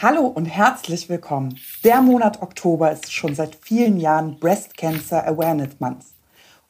Hallo und herzlich willkommen. Der Monat Oktober ist schon seit vielen Jahren Breast Cancer Awareness Month.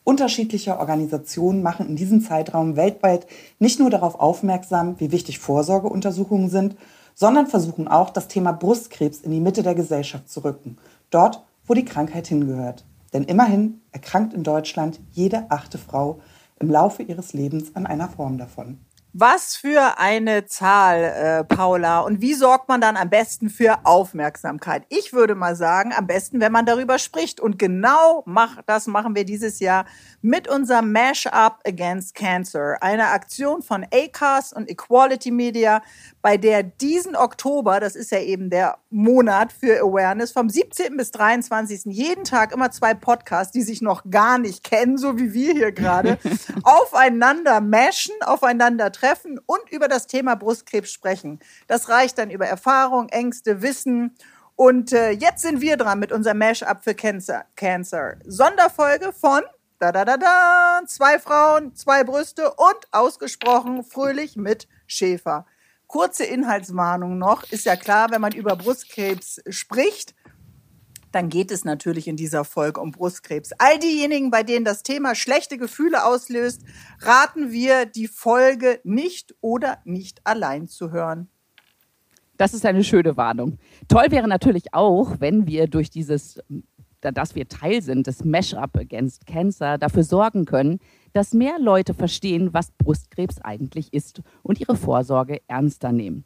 Unterschiedliche Organisationen machen in diesem Zeitraum weltweit nicht nur darauf aufmerksam, wie wichtig Vorsorgeuntersuchungen sind, sondern versuchen auch, das Thema Brustkrebs in die Mitte der Gesellschaft zu rücken. Dort, wo die Krankheit hingehört. Denn immerhin erkrankt in Deutschland jede achte Frau im Laufe ihres Lebens an einer Form davon. Was für eine Zahl, äh, Paula. Und wie sorgt man dann am besten für Aufmerksamkeit? Ich würde mal sagen, am besten, wenn man darüber spricht. Und genau mach, das machen wir dieses Jahr mit unserem Mash-up Against Cancer. Eine Aktion von ACAS und Equality Media, bei der diesen Oktober, das ist ja eben der Monat für Awareness, vom 17. bis 23. jeden Tag immer zwei Podcasts, die sich noch gar nicht kennen, so wie wir hier gerade, aufeinander mashen, aufeinander treffen und über das Thema Brustkrebs sprechen. Das reicht dann über Erfahrung, Ängste, Wissen. Und äh, jetzt sind wir dran mit unserem Mash-up für Cancer. Cancer. Sonderfolge von da da da da zwei Frauen, zwei Brüste und ausgesprochen fröhlich mit Schäfer. Kurze Inhaltswarnung noch. Ist ja klar, wenn man über Brustkrebs spricht, dann geht es natürlich in dieser Folge um Brustkrebs. All diejenigen, bei denen das Thema schlechte Gefühle auslöst, raten wir, die Folge nicht oder nicht allein zu hören. Das ist eine schöne Warnung. Toll wäre natürlich auch, wenn wir durch dieses, dass wir Teil sind des Mash-up Against Cancer, dafür sorgen können, dass mehr Leute verstehen, was Brustkrebs eigentlich ist und ihre Vorsorge ernster nehmen.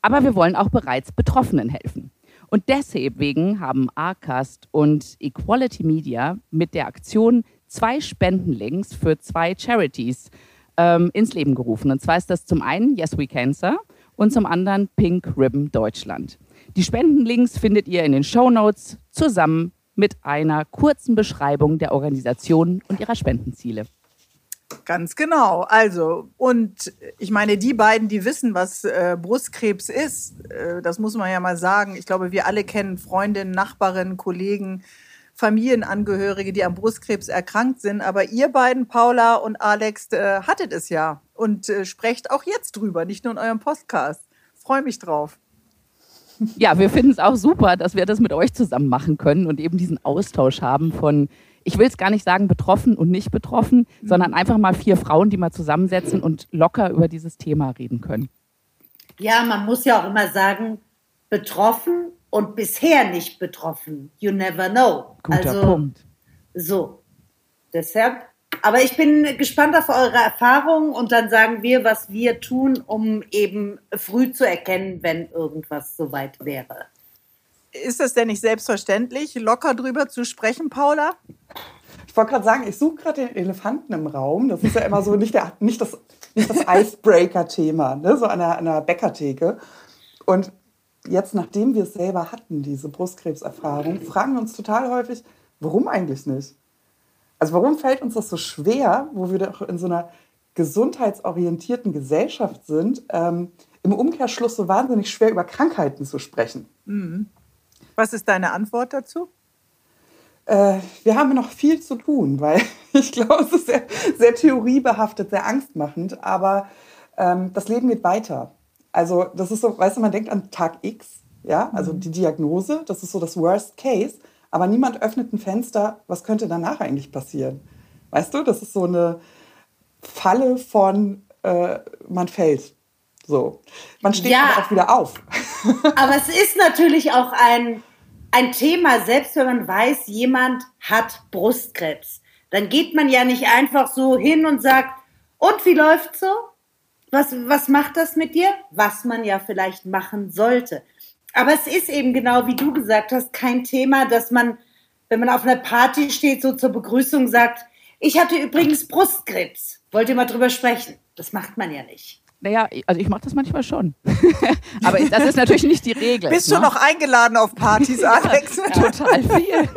Aber wir wollen auch bereits Betroffenen helfen. Und deswegen haben ARCAST und Equality Media mit der Aktion zwei Spendenlinks für zwei Charities ähm, ins Leben gerufen. Und zwar ist das zum einen Yes We Cancer und zum anderen Pink Ribbon Deutschland. Die Spendenlinks findet ihr in den Show Notes zusammen mit einer kurzen Beschreibung der Organisation und ihrer Spendenziele. Ganz genau. Also, und ich meine, die beiden, die wissen, was äh, Brustkrebs ist, äh, das muss man ja mal sagen. Ich glaube, wir alle kennen Freundinnen, Nachbarinnen, Kollegen, Familienangehörige, die am Brustkrebs erkrankt sind. Aber ihr beiden, Paula und Alex, äh, hattet es ja und äh, sprecht auch jetzt drüber, nicht nur in eurem Podcast. Freue mich drauf. Ja, wir finden es auch super, dass wir das mit euch zusammen machen können und eben diesen Austausch haben von ich will es gar nicht sagen betroffen und nicht betroffen, mhm. sondern einfach mal vier Frauen, die mal zusammensetzen und locker über dieses Thema reden können. Ja, man muss ja auch immer sagen, betroffen und bisher nicht betroffen. You never know. Guter also, Punkt. So. Deshalb. Aber ich bin gespannt auf eure Erfahrungen und dann sagen wir, was wir tun, um eben früh zu erkennen, wenn irgendwas soweit wäre. Ist das denn nicht selbstverständlich, locker drüber zu sprechen, Paula? Ich wollte gerade sagen, ich suche gerade den Elefanten im Raum. Das ist ja immer so nicht, der, nicht das, nicht das Icebreaker-Thema, ne? so an einer, an einer Bäckertheke. Und jetzt, nachdem wir es selber hatten, diese Brustkrebserfahrung, fragen wir uns total häufig, warum eigentlich nicht? Also warum fällt uns das so schwer, wo wir doch in so einer gesundheitsorientierten Gesellschaft sind, ähm, im Umkehrschluss so wahnsinnig schwer über Krankheiten zu sprechen? Mhm. Was ist deine Antwort dazu? Äh, wir haben noch viel zu tun, weil ich glaube, es ist sehr, sehr theoriebehaftet, sehr angstmachend, aber ähm, das Leben geht weiter. Also das ist so, weißt du, man denkt an Tag X, ja, also mhm. die Diagnose, das ist so das Worst Case, aber niemand öffnet ein Fenster, was könnte danach eigentlich passieren? Weißt du, das ist so eine Falle von, äh, man fällt. So. Man steht ja, auch wieder auf. Aber es ist natürlich auch ein, ein Thema, selbst wenn man weiß, jemand hat Brustkrebs. Dann geht man ja nicht einfach so hin und sagt, und wie läuft's so? Was, was macht das mit dir? Was man ja vielleicht machen sollte. Aber es ist eben genau, wie du gesagt hast, kein Thema, dass man, wenn man auf einer Party steht, so zur Begrüßung sagt, ich hatte übrigens Brustkrebs. Wollt ihr mal drüber sprechen? Das macht man ja nicht. Naja, also ich mache das manchmal schon. Aber das ist natürlich nicht die Regel. Bist ne? du noch eingeladen auf Partys, Alex? ja, total viel.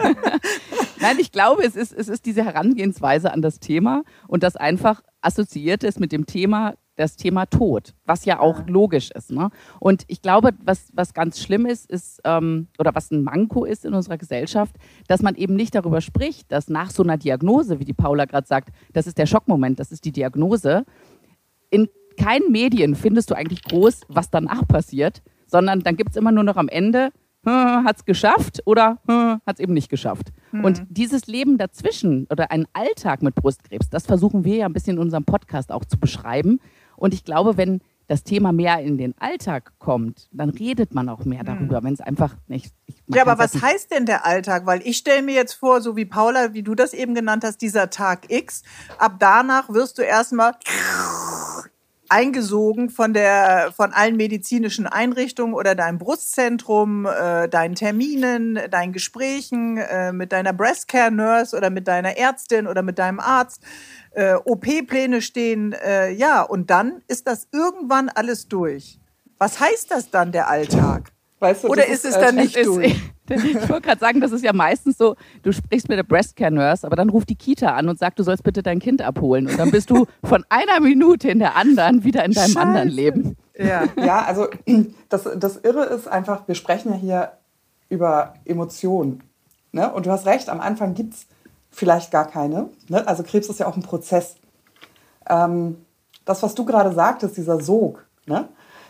Nein, ich glaube, es ist, es ist diese Herangehensweise an das Thema und das einfach assoziiert ist mit dem Thema, das Thema Tod, was ja auch logisch ist. Ne? Und ich glaube, was, was ganz schlimm ist, ist, ähm, oder was ein Manko ist in unserer Gesellschaft, dass man eben nicht darüber spricht, dass nach so einer Diagnose, wie die Paula gerade sagt, das ist der Schockmoment, das ist die Diagnose, in keinen Medien findest du eigentlich groß, was danach passiert, sondern dann gibt es immer nur noch am Ende, hat es geschafft oder hat es eben nicht geschafft. Mhm. Und dieses Leben dazwischen oder ein Alltag mit Brustkrebs, das versuchen wir ja ein bisschen in unserem Podcast auch zu beschreiben. Und ich glaube, wenn das Thema mehr in den Alltag kommt, dann redet man auch mehr darüber, mhm. wenn es einfach nicht. ja, aber was heißt denn der Alltag? Weil ich stelle mir jetzt vor, so wie Paula, wie du das eben genannt hast, dieser Tag X, ab danach wirst du erstmal eingesogen von der von allen medizinischen Einrichtungen oder deinem Brustzentrum, äh, deinen Terminen, deinen Gesprächen äh, mit deiner Breastcare Nurse oder mit deiner Ärztin oder mit deinem Arzt äh, OP-Pläne stehen. Äh, ja, und dann ist das irgendwann alles durch. Was heißt das dann, der Alltag? Weißt du, Oder ist, es dann nicht durch? ich wollte gerade sagen, das ist ja meistens so, du sprichst mit der Breastcare Nurse, aber dann ruft die Kita an und sagt, du sollst bitte dein Kind abholen. Und dann bist du von einer Minute in der anderen wieder in deinem Scheiße. anderen Leben. Ja, ja also das, das Irre ist einfach, wir sprechen ja hier über Emotionen. Ne? Und du hast recht, am Anfang gibt es vielleicht gar keine. Ne? Also Krebs ist ja auch ein Prozess. Ähm, das, was du gerade sagtest, dieser Sog ne?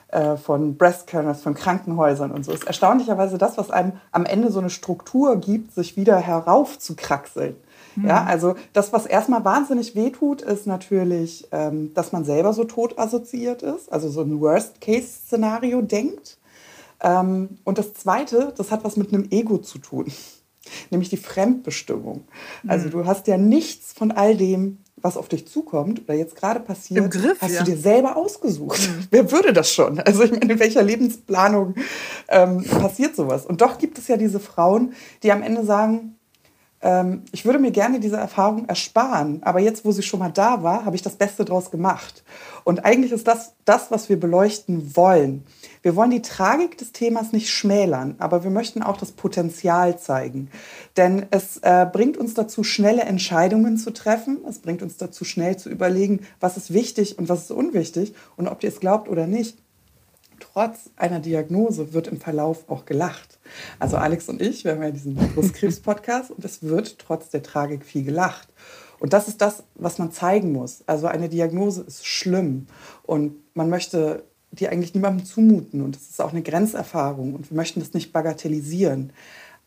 Äh, von Breastkerners, von Krankenhäusern und so, ist erstaunlicherweise das, was einem am Ende so eine Struktur gibt, sich wieder heraufzukraxeln. Mhm. Ja, also das, was erstmal wahnsinnig wehtut, ist natürlich, ähm, dass man selber so tot assoziiert ist, also so ein Worst-Case-Szenario denkt. Ähm, und das Zweite, das hat was mit einem Ego zu tun nämlich die Fremdbestimmung. Also mhm. du hast ja nichts von all dem, was auf dich zukommt oder jetzt gerade passiert, Griff, hast ja. du dir selber ausgesucht. Mhm. Wer würde das schon? Also ich meine, in welcher Lebensplanung ähm, passiert sowas? Und doch gibt es ja diese Frauen, die am Ende sagen, ähm, ich würde mir gerne diese Erfahrung ersparen, aber jetzt, wo sie schon mal da war, habe ich das Beste draus gemacht. Und eigentlich ist das das, was wir beleuchten wollen. Wir wollen die Tragik des Themas nicht schmälern, aber wir möchten auch das Potenzial zeigen. Denn es äh, bringt uns dazu, schnelle Entscheidungen zu treffen. Es bringt uns dazu, schnell zu überlegen, was ist wichtig und was ist unwichtig. Und ob ihr es glaubt oder nicht, trotz einer Diagnose wird im Verlauf auch gelacht. Also Alex und ich, wir haben ja diesen Brustkrebs-Podcast und es wird trotz der Tragik viel gelacht. Und das ist das, was man zeigen muss. Also eine Diagnose ist schlimm und man möchte die eigentlich niemandem zumuten. Und es ist auch eine Grenzerfahrung und wir möchten das nicht bagatellisieren.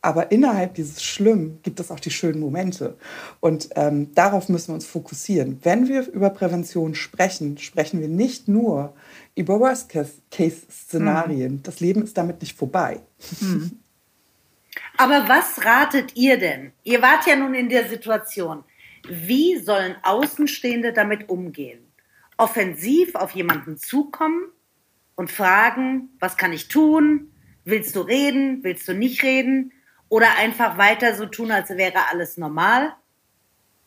Aber innerhalb dieses Schlimm gibt es auch die schönen Momente. Und ähm, darauf müssen wir uns fokussieren. Wenn wir über Prävention sprechen, sprechen wir nicht nur über Worst-Case-Szenarien. Mhm. Das Leben ist damit nicht vorbei. Mhm. Aber was ratet ihr denn? Ihr wart ja nun in der Situation. Wie sollen Außenstehende damit umgehen? Offensiv auf jemanden zukommen und fragen, was kann ich tun? Willst du reden? Willst du nicht reden? Oder einfach weiter so tun, als wäre alles normal?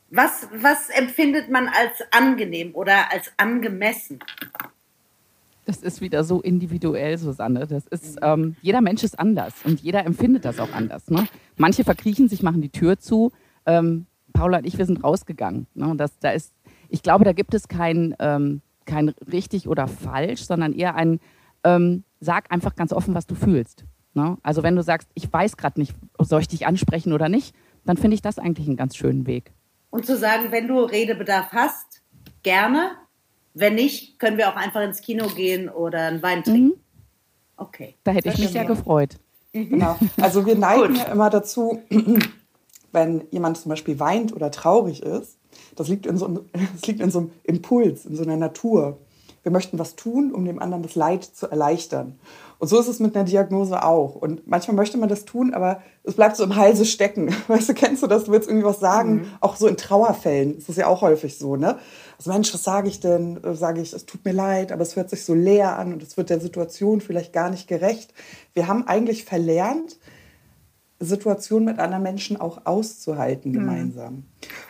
Was, was empfindet man als angenehm oder als angemessen? Das ist wieder so individuell, Susanne. Das ist, ähm, jeder Mensch ist anders und jeder empfindet das auch anders. Ne? Manche verkriechen sich, machen die Tür zu. Ähm, Paula und ich, wir sind rausgegangen. Ne? Das, da ist, ich glaube, da gibt es kein, ähm, kein richtig oder falsch, sondern eher ein, ähm, sag einfach ganz offen, was du fühlst. Ne? Also wenn du sagst, ich weiß gerade nicht, soll ich dich ansprechen oder nicht, dann finde ich das eigentlich einen ganz schönen Weg. Und zu sagen, wenn du Redebedarf hast, gerne. Wenn nicht, können wir auch einfach ins Kino gehen oder einen Wein trinken. Mhm. Okay. Da hätte ich mich sehr gefreut. Genau. Also wir neigen ja immer dazu, wenn jemand zum Beispiel weint oder traurig ist, das liegt in so, einem, das liegt in so einem Impuls, in so einer Natur. Wir möchten was tun, um dem anderen das Leid zu erleichtern. Und so ist es mit einer Diagnose auch. Und manchmal möchte man das tun, aber es bleibt so im Halse stecken. Weißt du, kennst du das? Du willst irgendwie was sagen. Mhm. Auch so in Trauerfällen ist das ja auch häufig so, ne? Also Mensch, was sage ich denn? Sage ich, es tut mir leid, aber es hört sich so leer an und es wird der Situation vielleicht gar nicht gerecht. Wir haben eigentlich verlernt, Situationen mit anderen Menschen auch auszuhalten mhm. gemeinsam.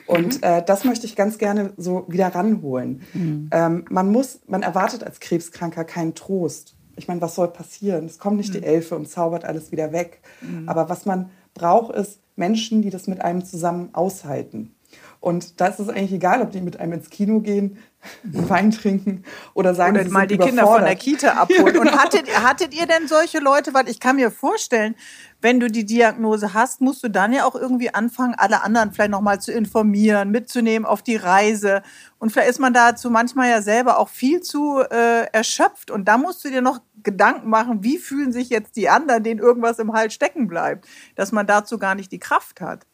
Und mhm. äh, das möchte ich ganz gerne so wieder ranholen. Mhm. Ähm, man muss, man erwartet als Krebskranker keinen Trost. Ich meine, was soll passieren? Es kommt nicht die mhm. Elfe und zaubert alles wieder weg. Mhm. Aber was man braucht, ist Menschen, die das mit einem zusammen aushalten. Und da ist es eigentlich egal, ob die mit einem ins Kino gehen, Wein trinken oder sagen, oder sie mal die Kinder von der. Kita abholen. Und hattet, hattet ihr denn solche Leute? Weil ich kann mir vorstellen, wenn du die Diagnose hast, musst du dann ja auch irgendwie anfangen, alle anderen vielleicht nochmal zu informieren, mitzunehmen auf die Reise. Und vielleicht ist man dazu manchmal ja selber auch viel zu äh, erschöpft. Und da musst du dir noch Gedanken machen, wie fühlen sich jetzt die anderen, denen irgendwas im Hals stecken bleibt, dass man dazu gar nicht die Kraft hat.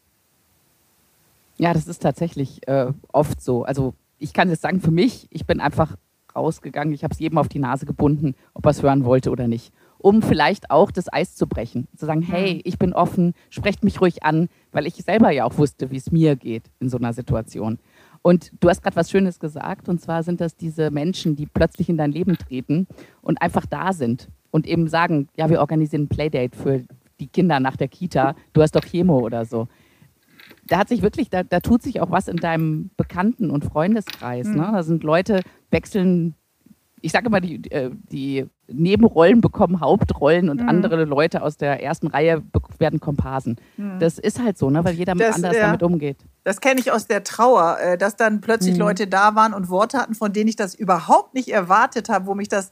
Ja, das ist tatsächlich äh, oft so. Also ich kann jetzt sagen, für mich, ich bin einfach rausgegangen, ich habe es jedem auf die Nase gebunden, ob er es hören wollte oder nicht. Um vielleicht auch das Eis zu brechen. Zu sagen, hey, ich bin offen, sprecht mich ruhig an, weil ich selber ja auch wusste, wie es mir geht in so einer Situation. Und du hast gerade was Schönes gesagt, und zwar sind das diese Menschen, die plötzlich in dein Leben treten und einfach da sind und eben sagen, ja, wir organisieren ein Playdate für die Kinder nach der Kita, du hast doch Chemo oder so da hat sich wirklich, da, da tut sich auch was in deinem Bekannten- und Freundeskreis. Ne? Da sind Leute, wechseln, ich sage immer, die, äh, die Nebenrollen bekommen Hauptrollen und andere Leute aus der ersten Reihe werden Komparsen. Das ist halt so, ne? weil jeder Das, anders ja. damit umgeht. Das kenne ich aus der Trauer, äh, dass dann plötzlich Leute da waren und Worte hatten, von denen ich das überhaupt nicht erwartet habe, wo mich das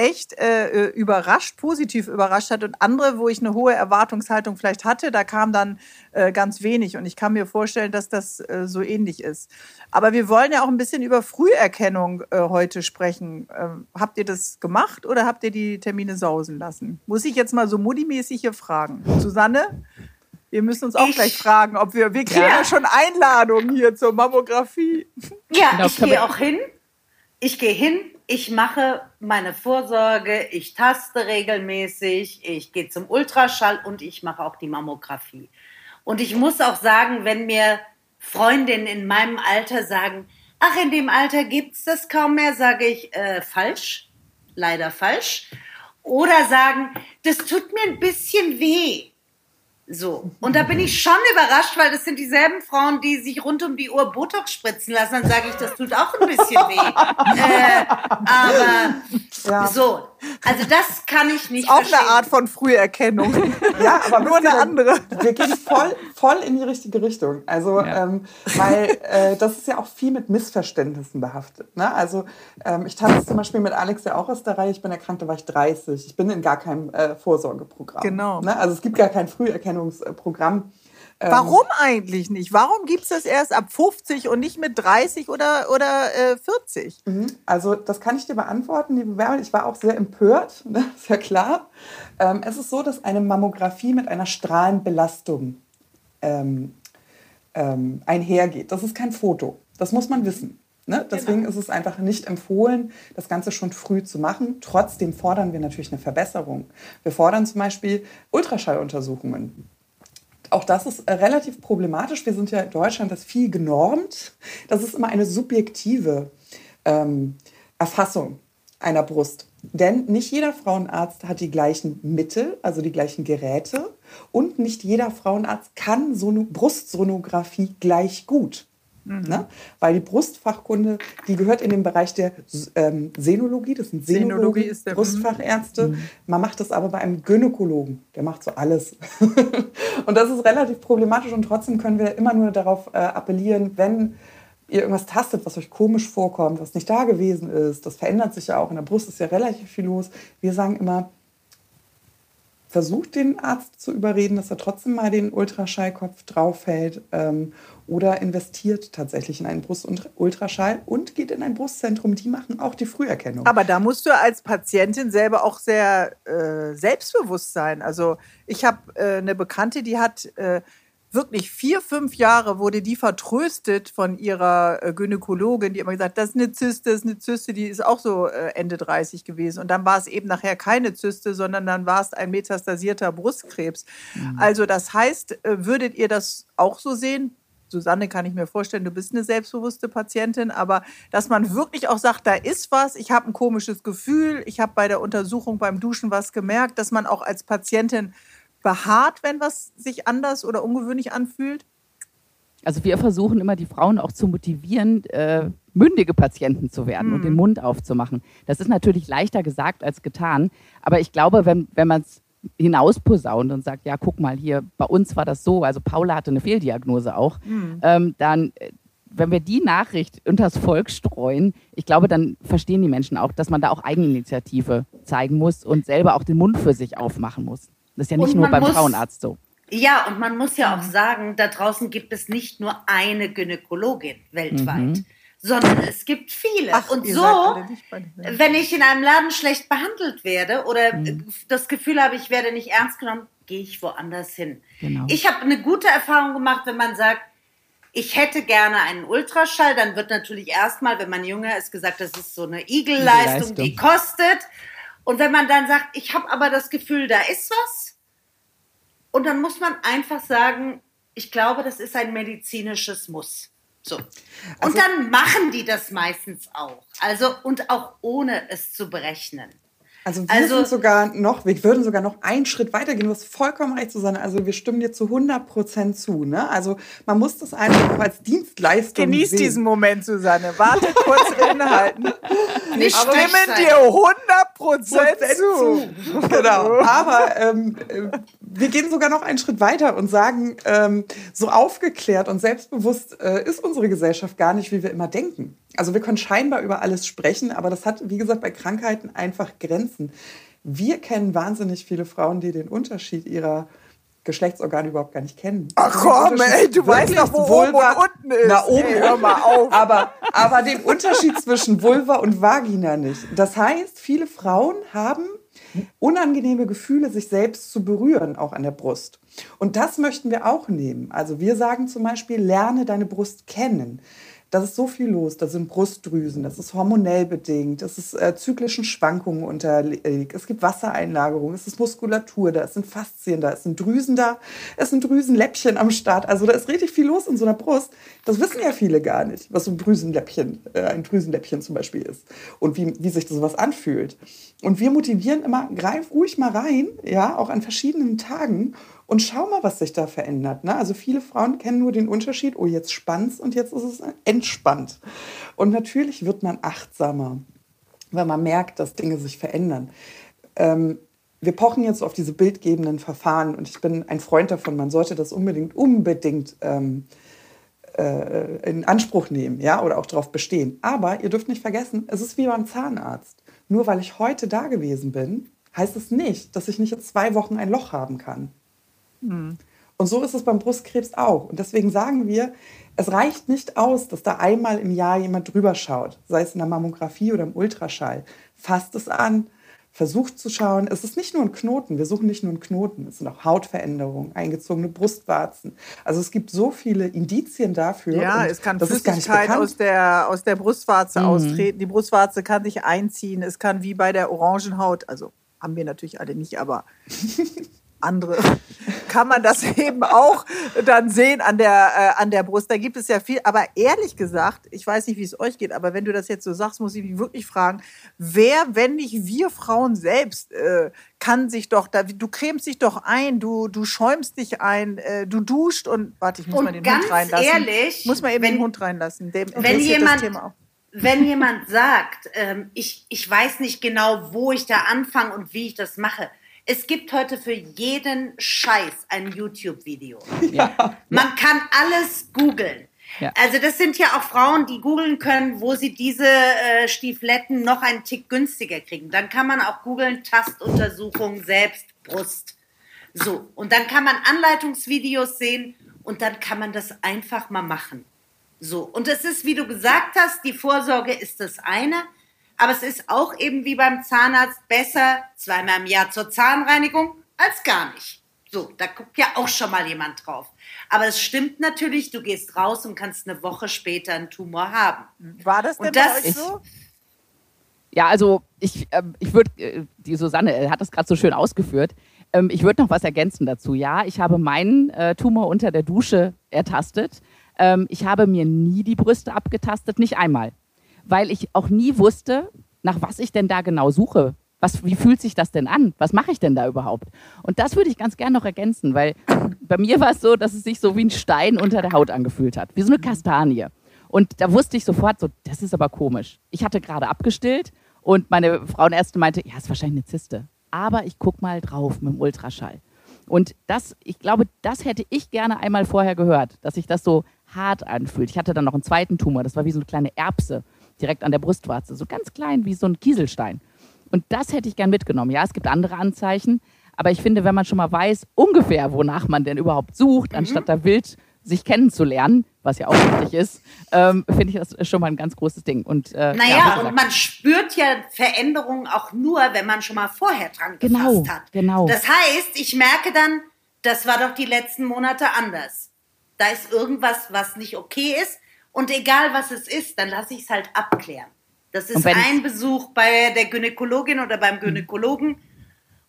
echt äh, äh, überrascht, positiv überrascht hat. Und andere, wo ich eine hohe Erwartungshaltung vielleicht hatte, da kam dann äh, ganz wenig. Und ich kann mir vorstellen, dass das äh, so ähnlich ist. Aber wir wollen ja auch ein bisschen über Früherkennung äh, heute sprechen. Ähm, habt ihr das gemacht oder habt ihr die Termine sausen lassen? Muss ich jetzt mal so muddimäßig hier fragen. Susanne? Wir müssen uns auch Ich- gleich fragen, ob wir, wir kriegen ja, Ja. schon Einladungen hier zur Mammographie. Ja, Genau, ich gehe auch hin. Ich gehe hin. Ich mache meine Vorsorge. Ich taste regelmäßig. Ich gehe zum Ultraschall und ich mache auch die Mammographie. Und ich muss auch sagen, wenn mir Freundinnen in meinem Alter sagen, ach, in dem Alter gibt's das kaum mehr, sage ich, äh, falsch. Leider falsch. Oder sagen, das tut mir ein bisschen weh. So. Und da bin ich schon überrascht, weil das sind dieselben Frauen, die sich rund um die Uhr Botox spritzen lassen. Dann sage ich, das tut auch ein bisschen weh. äh, aber Ja. so. Also das kann ich nicht Auch verstehen. eine Art von Früherkennung. Ja, aber Nur eine andere. Wir gehen voll, voll in die richtige Richtung. Also, Ja. ähm, weil äh, das ist ja auch viel mit Missverständnissen behaftet. Ne? Also, ähm, ich tanze zum Beispiel mit Alex ja auch aus der Reihe. Ich bin erkrankt, da war ich 30. Ich bin in gar keinem äh, Vorsorgeprogramm. Genau. Ne? Also, es gibt gar kein Früherkennungsprogramm. Ähm, Warum eigentlich nicht? Warum gibt es das erst ab 50 und nicht mit 30 oder, oder äh, 40? Mhm. Also das kann ich dir beantworten, liebe Bärbel. Ich war auch sehr empört, ne? ist ja klar. Ähm, es ist so, dass eine Mammographie mit einer Strahlenbelastung ähm, ähm, einhergeht. Das ist kein Foto. Das muss man wissen. Ne? Deswegen ist es einfach nicht empfohlen, das Ganze schon früh zu machen. Trotzdem fordern wir natürlich eine Verbesserung. Wir fordern zum Beispiel Ultraschalluntersuchungen. Auch das ist äh, relativ problematisch. Wir sind ja in Deutschland das viel genormt. Das ist immer eine subjektive ähm, Erfassung einer Brust. Denn nicht jeder Frauenarzt hat die gleichen Mittel, also die gleichen Geräte. Und nicht jeder Frauenarzt kann so eine Brustsonographie gleich gut. Ne? Weil die Brustfachkunde, die gehört in den Bereich der ähm, Senologie, das sind Senologie Senologie, ist der- Brustfachärzte. Man macht das aber bei einem Gynäkologen, der macht so alles. und das ist relativ problematisch und trotzdem können wir immer nur darauf äh, appellieren, wenn ihr irgendwas tastet, was euch komisch vorkommt, was nicht da gewesen ist, das verändert sich ja auch, in der Brust ist ja relativ viel los. Wir sagen immer, versucht den Arzt zu überreden, dass er trotzdem mal den Ultraschallkopf draufhält ähm, oder investiert tatsächlich in einen Brustultraschall und geht in ein Brustzentrum. Die machen auch die Früherkennung. Aber da musst du als Patientin selber auch sehr äh, selbstbewusst sein. Also ich habe äh, eine Bekannte, die hat äh, wirklich vier, fünf Jahre wurde die vertröstet von ihrer äh, Gynäkologin, die immer gesagt, das ist eine Zyste, das ist eine Zyste, die ist auch so äh, Ende 30 gewesen. Und dann war es eben nachher keine Zyste, sondern dann war es ein metastasierter Brustkrebs. Also das heißt, äh, würdet ihr das auch so sehen? Susanne, kann ich mir vorstellen, du bist eine selbstbewusste Patientin, aber dass man wirklich auch sagt, da ist was, ich habe ein komisches Gefühl, ich habe bei der Untersuchung beim Duschen was gemerkt, dass man auch als Patientin beharrt, wenn was sich anders oder ungewöhnlich anfühlt? Also wir versuchen immer die Frauen auch zu motivieren, äh, mündige Patienten zu werden und den Mund aufzumachen. Das ist natürlich leichter gesagt als getan, aber ich glaube, wenn, wenn man es hinausposaunt und sagt, ja, guck mal hier, bei uns war das so, also Paula hatte eine Fehldiagnose auch, Hm. ähm, dann, äh, wenn wir die Nachricht unters Volk streuen, ich glaube, dann verstehen die Menschen auch, dass man da auch Eigeninitiative zeigen muss und selber auch den Mund für sich aufmachen muss. Das ist ja nicht nur beim muss- Frauenarzt so. Ja, und man muss ja auch sagen, da draußen gibt es nicht nur eine Gynäkologin weltweit, sondern es gibt viele. Ach, und so, wenn ich in einem Laden schlecht behandelt werde oder Mhm. das Gefühl habe, ich werde nicht ernst genommen, gehe ich woanders hin. Genau. Ich habe eine gute Erfahrung gemacht, wenn man sagt, ich hätte gerne einen Ultraschall, dann wird natürlich erstmal, wenn man jünger ist, gesagt, das ist so eine Igelleistung, Igelleistung. die kostet. Und wenn man dann sagt, ich habe aber das Gefühl, da ist was, und dann muss man einfach sagen, ich glaube, das ist ein medizinisches Muss. So. Und Also- dann machen die das meistens auch. Also, und auch ohne es zu berechnen. Also wir Also- sind sogar noch, wir würden sogar noch einen Schritt weitergehen. Du hast vollkommen recht, Susanne. Also wir stimmen dir zu 100 Prozent zu. Ne? Also man muss das einfach auch als Dienstleistung Genieß sehen. diesen Moment, Susanne. Warte kurz innehalten. Wir stimmen dir 100 Prozent Prozent zu. Genau. Aber ähm, äh, wir gehen sogar noch einen Schritt weiter und sagen, ähm, so aufgeklärt und selbstbewusst äh, ist unsere Gesellschaft gar nicht, wie wir immer denken. Also wir können scheinbar über alles sprechen, aber das hat, wie gesagt, bei Krankheiten einfach Grenzen. Wir kennen wahnsinnig viele Frauen, die den Unterschied ihrer Geschlechtsorgane überhaupt gar nicht kennen. Ach komm, ey, du weißt doch, wo Vulva- oben und unten ist. Na, oben, Ey, hör mal auf. Aber, aber den Unterschied zwischen Vulva und Vagina nicht. Das heißt, viele Frauen haben unangenehme Gefühle, sich selbst zu berühren, auch an der Brust. Und das möchten wir auch nehmen. Also wir sagen zum Beispiel, lerne deine Brust kennen. Da ist so viel los. Da sind Brustdrüsen, das ist hormonell bedingt, es ist äh, zyklischen Schwankungen unterliegt, es gibt Wassereinlagerung, es ist Muskulatur da, es sind Faszien da, es sind Drüsen da, es sind Drüsenläppchen am Start. Also da ist richtig viel los in so einer Brust. Das wissen ja viele gar nicht, was so ein Drüsenläppchen, äh, ein Drüsenläppchen zum Beispiel ist und wie, wie sich sowas anfühlt. Und wir motivieren immer, greif ruhig mal rein, ja, auch an verschiedenen Tagen und schau mal, was sich da verändert. Ne? Also viele Frauen kennen nur den Unterschied, oh, jetzt spannt's und jetzt ist es entspannt. Und natürlich wird man achtsamer, weil man merkt, dass Dinge sich verändern. Ähm, wir pochen jetzt auf diese bildgebenden Verfahren und ich bin ein Freund davon, man sollte das unbedingt, unbedingt ähm, äh, in Anspruch nehmen, ja, oder auch darauf bestehen. Aber ihr dürft nicht vergessen, es ist wie beim Zahnarzt. Nur weil ich heute da gewesen bin, heißt es nicht, dass ich nicht in zwei Wochen ein Loch haben kann. Und so ist es beim Brustkrebs auch. Und deswegen sagen wir, es reicht nicht aus, dass da einmal im Jahr jemand drüber schaut, sei es in der Mammographie oder im Ultraschall. Fasst es an, versucht zu schauen. Es ist nicht nur ein Knoten, wir suchen nicht nur einen Knoten, es sind auch Hautveränderungen, eingezogene Brustwarzen. Also es gibt so viele Indizien dafür. Ja, es kann Flüssigkeit aus der, aus der Brustwarze Mhm. austreten. Die Brustwarze kann sich einziehen. Es kann wie bei der Orangenhaut, also haben wir natürlich alle nicht, aber andere kann man das eben auch dann sehen an der, äh, an der Brust. Da gibt es ja viel. Aber ehrlich gesagt, ich weiß nicht, wie es euch geht, aber wenn du das jetzt so sagst, muss ich mich wirklich fragen, wer, wenn nicht wir Frauen selbst, äh, kann sich doch, da, du cremst dich doch ein, du, du schäumst dich ein, äh, du duscht und, warte, ich muss Und mal den ganz Hund reinlassen. ehrlich, muss man eben wenn- den Hund reinlassen. Dem wenn jemand, wenn jemand sagt, ähm, ich, ich weiß nicht genau, wo ich da anfange und wie ich das mache. Es gibt heute für jeden Scheiß ein YouTube-Video. Man kann alles googeln. Ja. Also das sind ja auch Frauen, die googeln können, wo sie diese äh, Stiefletten noch einen Tick günstiger kriegen. Dann kann man auch googeln, Tastuntersuchung, selbst, Brust. So, und dann kann man Anleitungsvideos sehen und dann kann man das einfach mal machen. So, und es ist, wie du gesagt hast, die Vorsorge ist das eine, aber es ist auch eben wie beim Zahnarzt besser zweimal im Jahr zur Zahnreinigung als gar nicht. So, da guckt ja auch schon mal jemand drauf. Aber es stimmt natürlich, du gehst raus und kannst eine Woche später einen Tumor haben. War das Und denn das bei so? Ja, also ich, ähm, ich würde, äh, die Susanne äh, hat das gerade so schön ausgeführt. Ähm, ich würde noch was ergänzen dazu. Ja, ich habe meinen äh, Tumor unter der Dusche ertastet. Ähm, ich habe mir nie die Brüste abgetastet, nicht einmal, weil ich auch nie wusste, nach was ich denn da genau suche. Was, wie fühlt sich das denn an? Was mache ich denn da überhaupt? Und das würde ich ganz gerne noch ergänzen, weil bei mir war es so, dass es sich so wie ein Stein unter der Haut angefühlt hat, wie so eine Kastanie. Und da wusste ich sofort so, das ist aber komisch. Ich hatte gerade abgestillt und meine Frauenärztin meinte, ja, ist wahrscheinlich eine Zyste. aber ich gucke mal drauf mit dem Ultraschall. Und das, ich glaube, das hätte ich gerne einmal vorher gehört, dass sich das so hart anfühlt. Ich hatte dann noch einen zweiten Tumor, das war wie so eine kleine Erbse direkt an der Brustwarze, so ganz klein wie so ein Kieselstein. Und das hätte ich gern mitgenommen. Ja, es gibt andere Anzeichen, aber ich finde, wenn man schon mal weiß, ungefähr, wonach man denn überhaupt sucht, mhm. anstatt da wild sich kennenzulernen, was ja auch wichtig ist, ähm, finde ich das schon mal ein ganz großes Ding. Und, äh, naja, ja, und man spürt ja Veränderungen auch nur, wenn man schon mal vorher dran genau, gefasst hat. Genau. Das heißt, ich merke dann, das war doch die letzten Monate anders. Da ist irgendwas, was nicht okay ist. Und egal was es ist, dann lasse ich es halt abklären. Das ist ein Besuch bei der Gynäkologin oder beim Gynäkologen.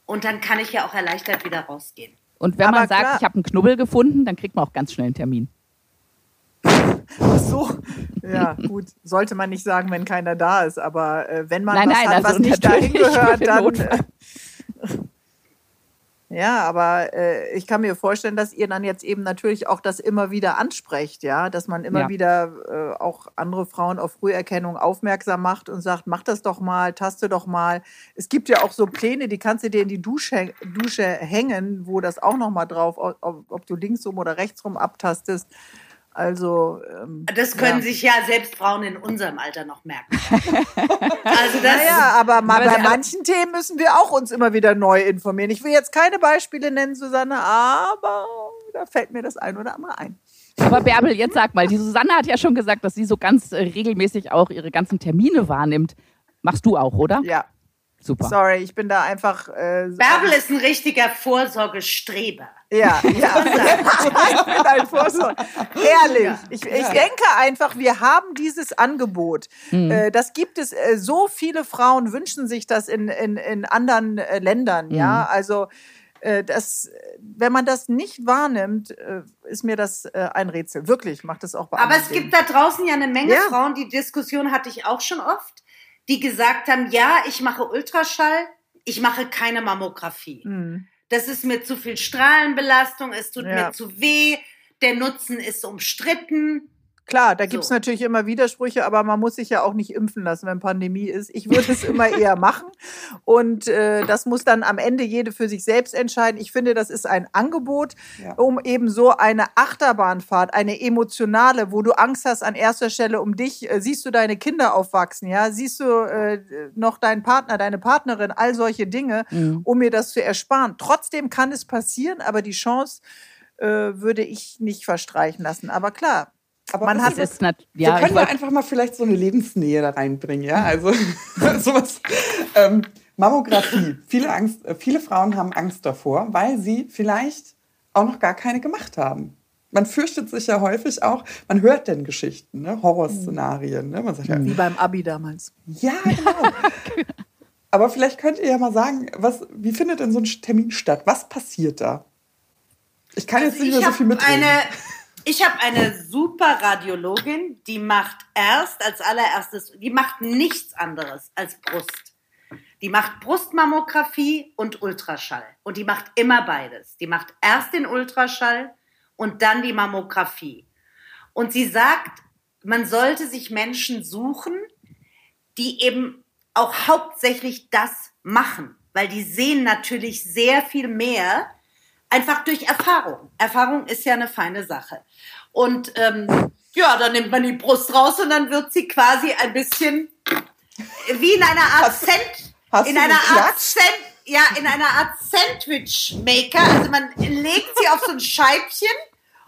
Und dann kann ich ja auch erleichtert wieder rausgehen. Und wenn Aber man sagt, klar. ich habe einen Knubbel gefunden, dann kriegt man auch ganz schnell einen Termin. Ach so, ja, gut. Sollte man nicht sagen, wenn keiner da ist. Aber äh, wenn man nein, was nein, hat, also was nicht dahin gehört, dann. Ja, aber äh, ich kann mir vorstellen, dass ihr dann jetzt eben natürlich auch das immer wieder ansprecht, ja, dass man immer ja. wieder äh, auch andere Frauen auf Früherkennung aufmerksam macht und sagt, mach das doch mal, taste doch mal. Es gibt ja auch so Pläne, die kannst du dir in die Dusche, Dusche hängen, wo das auch noch mal drauf, ob, ob du links rum oder rechts rum abtastest. Also ähm, das können ja. sich ja selbst Frauen in unserem Alter noch merken. also das naja, aber mal bei manchen Themen müssen wir auch uns immer wieder neu informieren. Ich will jetzt keine Beispiele nennen, Susanne, aber da fällt mir das ein oder andere ein. Aber Bärbel, jetzt sag mal, die Susanne hat ja schon gesagt, dass sie so ganz äh, regelmäßig auch ihre ganzen Termine wahrnimmt. Machst du auch, oder? Ja, Super. Sorry, ich bin da einfach. Äh, Bärbel ist ein richtiger Vorsorgestreber. Ja, ja. ich bin ein Vorsorge. Ehrlich. Ja. Ich, ich ja. denke einfach, wir haben dieses Angebot. Mhm. Äh, das gibt es. Äh, so viele Frauen wünschen sich das in, in, in anderen äh, Ländern. Mhm. Ja, also. Äh, das, wenn man das nicht wahrnimmt, ist mir das ein Rätsel. Wirklich, macht das auch bei Aber es Dingen. gibt da draußen ja eine Menge ja. Frauen, die Diskussion hatte ich auch schon oft die gesagt haben, ja, ich mache Ultraschall, ich mache keine Mammographie. Mhm. Das ist mir zu viel Strahlenbelastung, es tut ja. mir zu weh, der Nutzen ist umstritten. Klar, da gibt es so. natürlich immer Widersprüche, aber man muss sich ja auch nicht impfen lassen, wenn Pandemie ist. Ich würde es immer eher machen. Und äh, das muss dann am Ende jede für sich selbst entscheiden. Ich finde, das ist ein Angebot, ja. um eben so eine Achterbahnfahrt, eine emotionale, wo du Angst hast an erster Stelle um dich. Äh, siehst du deine Kinder aufwachsen, ja? Siehst du äh, noch deinen Partner, deine Partnerin, all solche Dinge, mhm. um mir das zu ersparen. Trotzdem kann es passieren, aber die Chance äh, würde ich nicht verstreichen lassen. Aber klar, aber man hat es nicht. Ja, wir können wir einfach mal vielleicht so eine Lebensnähe da reinbringen, ja? Also sowas. Ähm, Mammographie. Viele, Angst, äh, viele Frauen haben Angst davor, weil sie vielleicht auch noch gar keine gemacht haben. Man fürchtet sich ja häufig auch, man hört denn Geschichten, ne? Horrorszenarien. Ne? Man sagt ja, Wie beim Abi damals. Ja, genau. Aber vielleicht könnt ihr ja mal sagen, was, wie findet denn so ein Termin statt? Was passiert da? Ich kann also jetzt nicht mehr so viel mitreden. Eine ich habe eine super Radiologin, die macht erst als allererstes, die macht nichts anderes als Brust. Die macht Brustmammographie und Ultraschall. Und die macht immer beides. Die macht erst den Ultraschall und dann die Mammographie. Und sie sagt, man sollte sich Menschen suchen, die eben auch hauptsächlich das machen. Weil die sehen natürlich sehr viel mehr Einfach durch Erfahrung. Erfahrung ist ja eine feine Sache. Und ähm, ja, dann nimmt man die Brust raus und dann wird sie quasi ein bisschen wie in einer Art hast, Cent, hast in einer Art Cent, ja, in einer Art Sandwich Maker. Also man legt sie auf so ein Scheibchen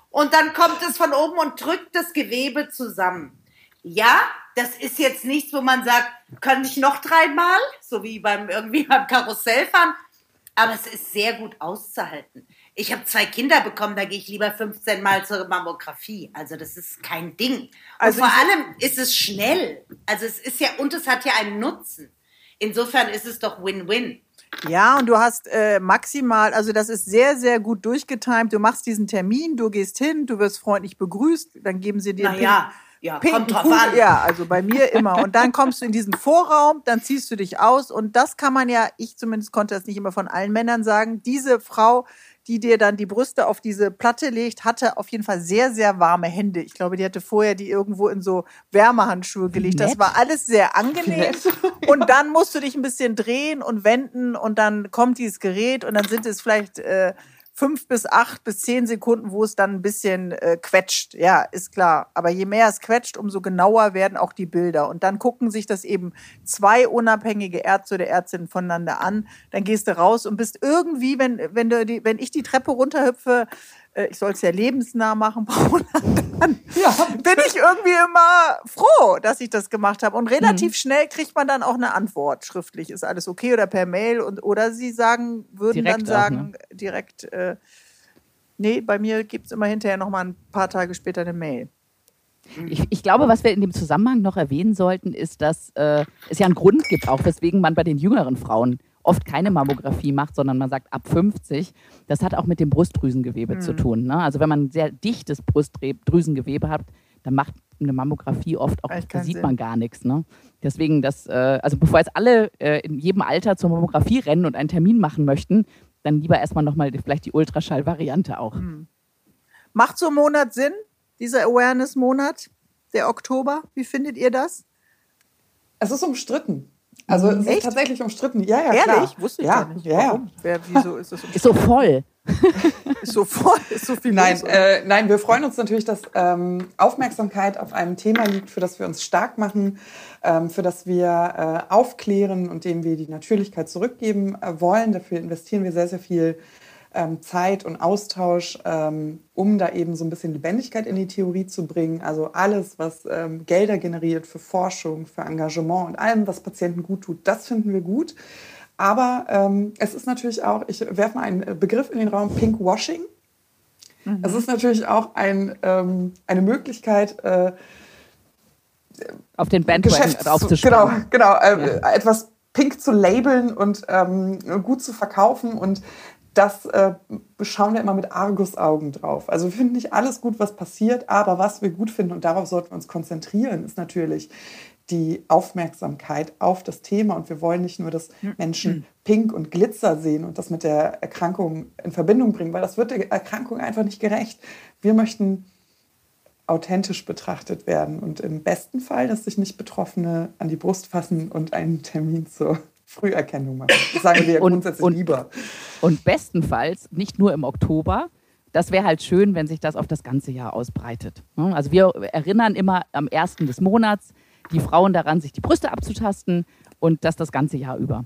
und dann kommt es von oben und drückt das Gewebe zusammen. Ja, das ist jetzt nichts, wo man sagt, kann ich noch dreimal, so wie beim irgendwie beim Karussell fahren. Aber es ist sehr gut auszuhalten. Ich habe zwei Kinder bekommen, da gehe ich lieber 15 Mal zur Mammographie. Also das ist kein Ding. Und also vor allem ist es schnell. Also es ist ja, und es hat ja einen Nutzen. Insofern ist es doch Win-Win. Ja, und du hast äh, maximal, also das ist sehr, sehr gut durchgetimt. Du machst diesen Termin, du gehst hin, du wirst freundlich begrüßt, dann geben sie dir naja, ja, kommt drauf an. Ja, also bei mir immer. Und dann kommst du in diesen Vorraum, dann ziehst du dich aus und das kann man ja, ich zumindest konnte das nicht immer von allen Männern sagen, diese Frau die dir dann die Brüste auf diese Platte legt, hatte auf jeden Fall sehr, sehr warme Hände. Ich glaube, die hatte vorher die irgendwo in so Wärmehandschuhe gelegt. Das war alles sehr angenehm. Und dann musst du dich ein bisschen drehen und wenden und dann kommt dieses Gerät und dann sind es vielleicht äh, fünf bis acht bis zehn Sekunden, wo es dann ein bisschen äh, quetscht. Ja, ist klar. Aber je mehr es quetscht, umso genauer werden auch die Bilder. Und dann gucken sich das eben zwei unabhängige Ärzte oder Ärztinnen voneinander an. Dann gehst du raus und bist irgendwie, wenn, wenn, du die, wenn ich die Treppe runterhüpfe, ich soll es ja lebensnah machen, Paula, dann ja. bin ich irgendwie immer froh, dass ich das gemacht habe. Und relativ mhm. schnell kriegt man dann auch eine Antwort schriftlich. Ist alles okay oder per Mail und oder sie sagen, würden direkt dann sagen, auch, ne? direkt, äh, nee, bei mir gibt es immer hinterher noch mal ein paar Tage später eine Mail. Ich, ich, glaube, was wir in dem Zusammenhang noch erwähnen sollten, ist, dass äh, es ja einen Grund gibt, auch weswegen man bei den jüngeren Frauen oft keine Mammographie macht, sondern man sagt ab 50. Das hat auch mit dem Brustdrüsengewebe mhm. zu tun. Ne? Also wenn man ein sehr dichtes Brustdrüsengewebe hat, dann macht eine Mammographie oft auch, da sieht Sinn. man gar nichts. Ne? Deswegen, das, äh, also bevor jetzt alle äh, in jedem Alter zur Mammographie rennen und einen Termin machen möchten, dann lieber erstmal nochmal vielleicht die Ultraschall-Variante auch. Mhm. Macht so ein Monat Sinn, dieser Awareness-Monat, der Oktober? Wie findet ihr das? Es ist umstritten. Also es Echt? ist tatsächlich umstritten. Ja, ja, Ehrlich? Klar. Wusste ich ja, gar nicht. Ja, Warum? Wer, wieso ist das Ist so voll. ist so voll, ist so viel nein, äh, nein, wir freuen uns natürlich, dass ähm, Aufmerksamkeit auf einem Thema liegt, für das wir uns stark machen, ähm, für das wir äh, aufklären und dem wir die Natürlichkeit zurückgeben äh, wollen. Dafür investieren wir sehr, sehr viel Zeit und Austausch, ähm, um da eben so ein bisschen Lebendigkeit in die Theorie zu bringen. Also alles, was ähm, Gelder generiert für Forschung, für Engagement und allem, was Patienten gut tut, das finden wir gut. Aber ähm, es ist natürlich auch, ich werfe mal einen Begriff in den Raum, Pinkwashing. Mhm. Es ist natürlich auch ein, ähm, eine Möglichkeit, äh, auf den Bandwagon draufzuschreiben. Genau, genau äh, ja. etwas pink zu labeln und ähm, gut zu verkaufen und das äh, schauen wir immer mit Argusaugen drauf. Also wir finden nicht alles gut, was passiert, aber was wir gut finden und darauf sollten wir uns konzentrieren, ist natürlich die Aufmerksamkeit auf das Thema. Und wir wollen nicht nur, dass Menschen Pink und Glitzer sehen und das mit der Erkrankung in Verbindung bringen, weil das wird der Erkrankung einfach nicht gerecht. Wir möchten authentisch betrachtet werden und im besten Fall, dass sich nicht Betroffene an die Brust fassen und einen Termin zur Früherkennung machen. Das sagen wir ja grundsätzlich und, lieber. Und bestenfalls nicht nur im Oktober. Das wäre halt schön, wenn sich das auf das ganze Jahr ausbreitet. Also wir erinnern immer am ersten des Monats die Frauen daran, sich die Brüste abzutasten und das das ganze Jahr über.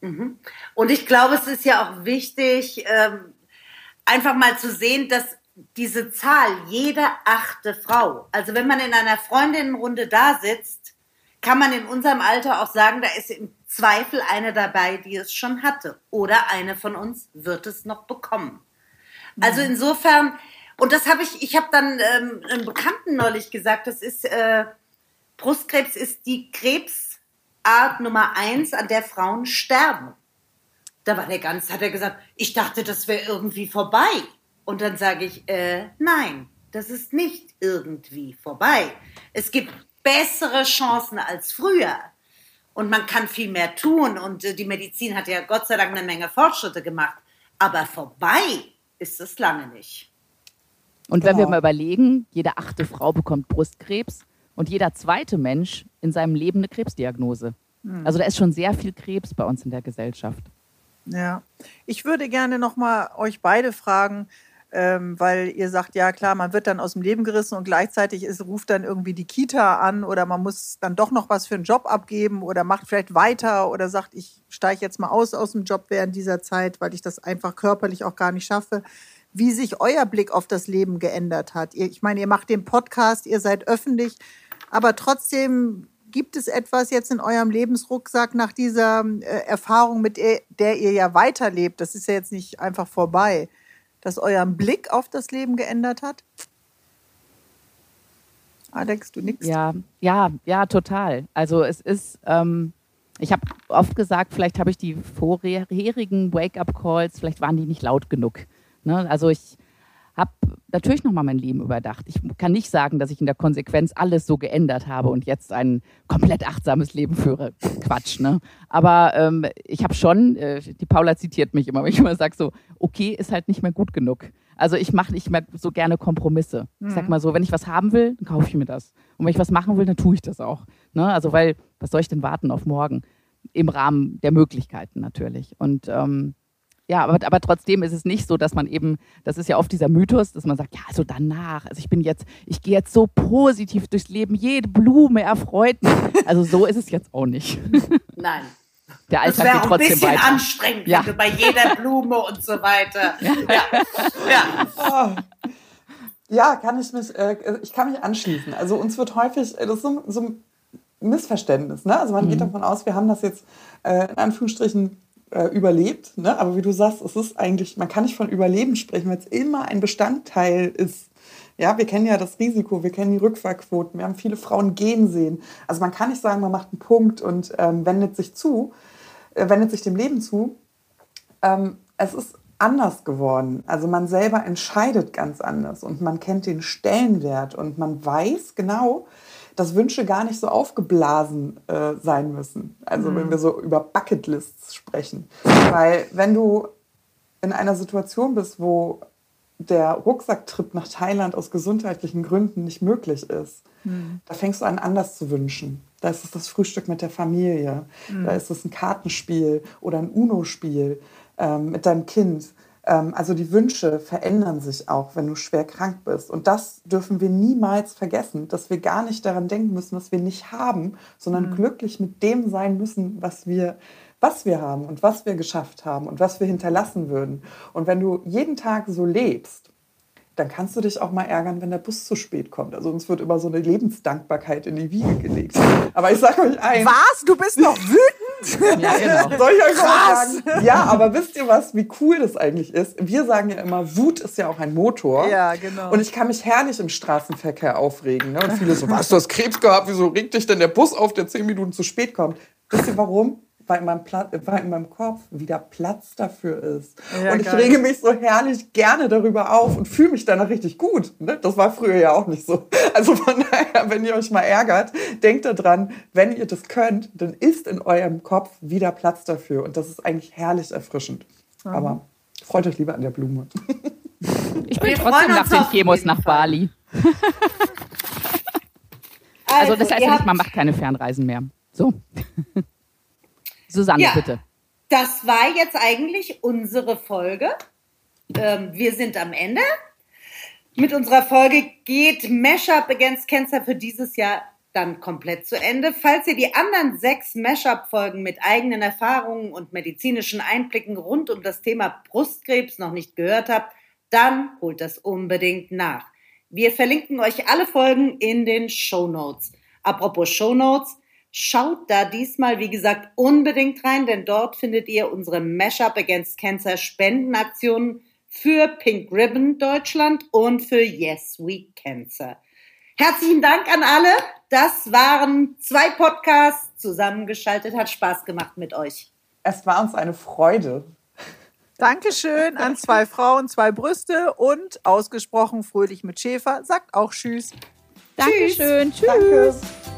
Mhm. Und ich glaube, es ist ja auch wichtig, ähm, einfach mal zu sehen, dass diese Zahl, jede achte Frau, also wenn man in einer Freundinnenrunde da sitzt, kann man in unserem Alter auch sagen, da ist im Zweifel eine dabei, die es schon hatte. Oder eine von uns wird es noch bekommen. Also insofern, und das habe ich, ich habe dann ähm, einem Bekannten neulich gesagt, das ist, äh, Brustkrebs ist die Krebsart Nummer eins, an der Frauen sterben. Da war der ganz, hat er gesagt, ich dachte, das wäre irgendwie vorbei. Und dann sage ich, äh, nein, das ist nicht irgendwie vorbei. Es gibt bessere Chancen als früher und man kann viel mehr tun und äh, die Medizin hat ja Gott sei Dank eine Menge Fortschritte gemacht. Aber vorbei ist es lange nicht. Und wenn genau. wir mal überlegen, jede achte Frau bekommt Brustkrebs und jeder zweite Mensch in seinem Leben eine Krebsdiagnose. Hm. Also da ist schon sehr viel Krebs bei uns in der Gesellschaft. Ja, ich würde gerne noch mal euch beide fragen, ähm, weil ihr sagt, ja klar, man wird dann aus dem Leben gerissen und gleichzeitig ist, ruft dann irgendwie die Kita an oder man muss dann doch noch was für einen Job abgeben oder macht vielleicht weiter oder sagt, ich steige jetzt mal aus aus dem Job während dieser Zeit, weil ich das einfach körperlich auch gar nicht schaffe. Wie sich euer Blick auf das Leben geändert hat. Ich meine, ihr macht den Podcast, ihr seid öffentlich, aber trotzdem gibt es etwas jetzt in eurem Lebensrucksack nach dieser äh, Erfahrung, mit der, der ihr ja weiterlebt? Das ist ja jetzt nicht einfach vorbei das euren Blick auf das Leben geändert hat? Alex, du nix? Ja, ja, ja, total. Also es ist, ähm, ich habe oft gesagt, vielleicht habe ich die vorherigen Wake-up-Calls, vielleicht waren die nicht laut genug. Ne? Also ich habe natürlich nochmal mein Leben überdacht. Ich kann nicht sagen, dass ich in der Konsequenz alles so geändert habe und jetzt ein komplett achtsames Leben führe. Quatsch, ne? Aber ähm, ich habe schon, äh, die Paula zitiert mich immer, wenn ich immer sage so, okay, ist halt nicht mehr gut genug. Also ich mache nicht mehr so gerne Kompromisse. Mhm. Ich sag mhm. mal so, wenn ich was haben will, dann kaufe ich mir das. Und wenn ich was machen will, dann tue ich das auch. Ne? Also weil, was soll ich denn warten auf morgen? Im Rahmen der Möglichkeiten natürlich. Und ähm, ja, aber, aber trotzdem ist es nicht so, dass man eben, das ist ja oft dieser Mythos, dass man sagt, ja, also danach, also ich bin jetzt, ich gehe jetzt so positiv durchs Leben, jede Blume erfreut mich. Also so ist es jetzt auch nicht. Nein. Der Alltag das geht trotzdem ein bisschen weiter. anstrengend, ja. bei jeder Blume und so weiter. Ja. Ja. ja. Oh. ja kann ich mich, äh, ich kann mich anschließen. Also uns wird häufig, äh, das ist so, so ein Missverständnis, ne? Also man mhm. geht davon aus, wir haben das jetzt äh, in Anführungsstrichen äh, überlebt. Ne? Aber wie du sagst, es ist eigentlich, man kann nicht von Überleben sprechen, weil es immer ein Bestandteil ist. Ja, wir kennen ja das Risiko, wir kennen die Rückfahrquoten, wir haben viele Frauen gehen sehen. Also man kann nicht sagen, man macht einen Punkt und ähm, wendet sich zu, äh, wendet sich dem Leben zu. Ähm, es ist anders geworden. Also man selber entscheidet ganz anders und man kennt den Stellenwert und man weiß genau, dass Wünsche gar nicht so aufgeblasen äh, sein müssen. Also mhm. wenn wir so über Bucketlists sprechen. Weil wenn du in einer Situation bist, wo der Rucksacktrip nach Thailand aus gesundheitlichen Gründen nicht möglich ist, mhm. da fängst du an, anders zu wünschen. Da ist es das Frühstück mit der Familie, mhm. da ist es ein Kartenspiel oder ein Uno-Spiel ähm, mit deinem Kind. Ähm, also die Wünsche verändern sich auch, wenn du schwer krank bist. Und das dürfen wir niemals vergessen, dass wir gar nicht daran denken müssen, was wir nicht haben, sondern mhm. glücklich mit dem sein müssen, was wir was wir haben und was wir geschafft haben und was wir hinterlassen würden. Und wenn du jeden Tag so lebst, dann kannst du dich auch mal ärgern, wenn der Bus zu spät kommt. Also uns wird immer so eine Lebensdankbarkeit in die Wiege gelegt. Aber ich sage euch eins. Was? Du bist noch wütend? ja, genau. Soll ich euch mal sagen? Ja, aber wisst ihr was, wie cool das eigentlich ist? Wir sagen ja immer, Wut ist ja auch ein Motor. Ja, genau. Und ich kann mich herrlich im Straßenverkehr aufregen. Ne? Und viele so, was, du hast Krebs gehabt? Wieso regt dich denn der Bus auf, der zehn Minuten zu spät kommt? Wisst ihr warum? Weil in meinem, Pla weil in meinem Kopf wieder Platz dafür ist. Ja, und ich geil. rege mich so herrlich gerne darüber auf und fühle mich danach richtig gut. Ne? Das war früher ja auch nicht so. Also von daher, wenn ihr euch mal ärgert, denkt daran, wenn ihr das könnt, dann ist in eurem Kopf wieder Platz dafür. Und das ist eigentlich herrlich erfrischend. Mhm. Aber freut euch lieber an der Blume. Ich bin trotzdem nach den Chemos nach Bali. also, also das heißt ja nicht, man macht keine Fernreisen mehr. So. Susanne, ja, bitte. Das war jetzt eigentlich unsere Folge. Ähm, wir sind am Ende. Mit unserer Folge geht Mashup Against Cancer für dieses Jahr dann komplett zu Ende. Falls ihr die anderen sechs Mashup-Folgen mit eigenen Erfahrungen und medizinischen Einblicken rund um das Thema Brustkrebs noch nicht gehört habt, dann holt das unbedingt nach. Wir verlinken euch alle Folgen in den Show Notes. Apropos Show Notes, Schaut da diesmal, wie gesagt, unbedingt rein, denn dort findet ihr unsere Mashup Against Cancer Spendenaktionen für Pink Ribbon Deutschland und für Yes We Cancer. Herzlichen Dank an alle. Das waren zwei Podcasts zusammengeschaltet. Hat Spaß gemacht mit euch. Es war uns eine Freude. Dankeschön an zwei Frauen, zwei Brüste und ausgesprochen fröhlich mit Schäfer. Sagt auch Tschüss. Dankeschön. Tschüss. Danke.